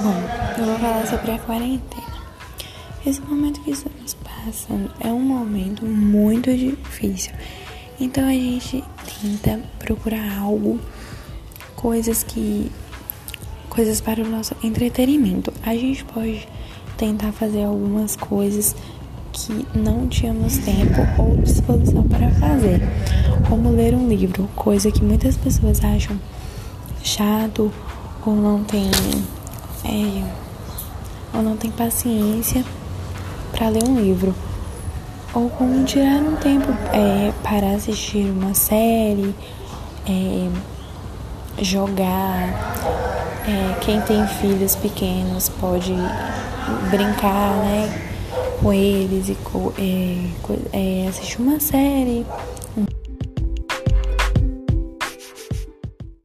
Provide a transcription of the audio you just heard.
Bom, eu vou falar sobre a quarentena. Esse momento que estamos passando é um momento muito difícil. Então a gente tenta procurar algo, coisas que. coisas para o nosso entretenimento. A gente pode tentar fazer algumas coisas que não tínhamos tempo ou disposição para fazer, como ler um livro, coisa que muitas pessoas acham chato ou não tem é, ou não tem paciência para ler um livro ou como tirar um tempo é, para assistir uma série, é, jogar. É, quem tem filhos pequenos pode brincar né, com eles e é, é, assistir uma série